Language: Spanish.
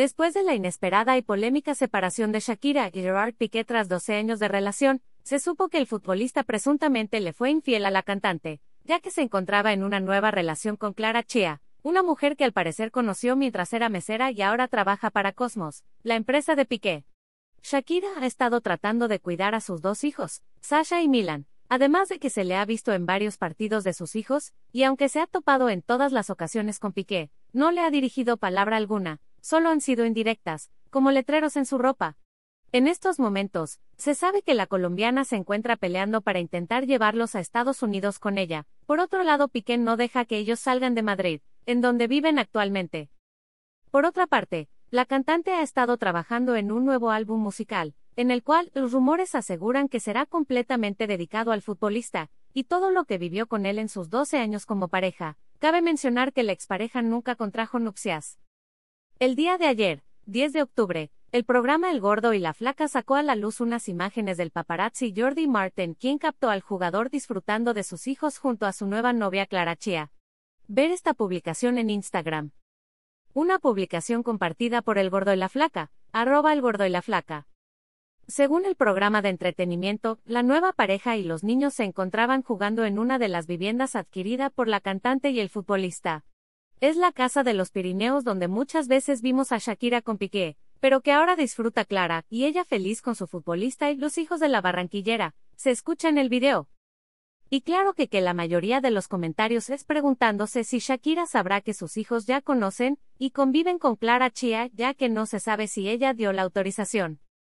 Después de la inesperada y polémica separación de Shakira y Gerard Piqué tras 12 años de relación, se supo que el futbolista presuntamente le fue infiel a la cantante, ya que se encontraba en una nueva relación con Clara Chia, una mujer que al parecer conoció mientras era mesera y ahora trabaja para Cosmos, la empresa de Piqué. Shakira ha estado tratando de cuidar a sus dos hijos, Sasha y Milan, además de que se le ha visto en varios partidos de sus hijos, y aunque se ha topado en todas las ocasiones con Piqué, no le ha dirigido palabra alguna, solo han sido indirectas, como letreros en su ropa. En estos momentos, se sabe que la colombiana se encuentra peleando para intentar llevarlos a Estados Unidos con ella. Por otro lado, Piqué no deja que ellos salgan de Madrid, en donde viven actualmente. Por otra parte, la cantante ha estado trabajando en un nuevo álbum musical, en el cual los rumores aseguran que será completamente dedicado al futbolista, y todo lo que vivió con él en sus 12 años como pareja. Cabe mencionar que la expareja nunca contrajo nupcias. El día de ayer, 10 de octubre, el programa El Gordo y la Flaca sacó a la luz unas imágenes del paparazzi Jordi Martin, quien captó al jugador disfrutando de sus hijos junto a su nueva novia Clara Chia. Ver esta publicación en Instagram. Una publicación compartida por El Gordo y la Flaca, arroba El Gordo y la Flaca. Según el programa de entretenimiento, la nueva pareja y los niños se encontraban jugando en una de las viviendas adquirida por la cantante y el futbolista. Es la casa de los Pirineos donde muchas veces vimos a Shakira con Piqué, pero que ahora disfruta Clara, y ella feliz con su futbolista y los hijos de la barranquillera, se escucha en el video. Y claro que, que la mayoría de los comentarios es preguntándose si Shakira sabrá que sus hijos ya conocen y conviven con Clara Chia, ya que no se sabe si ella dio la autorización.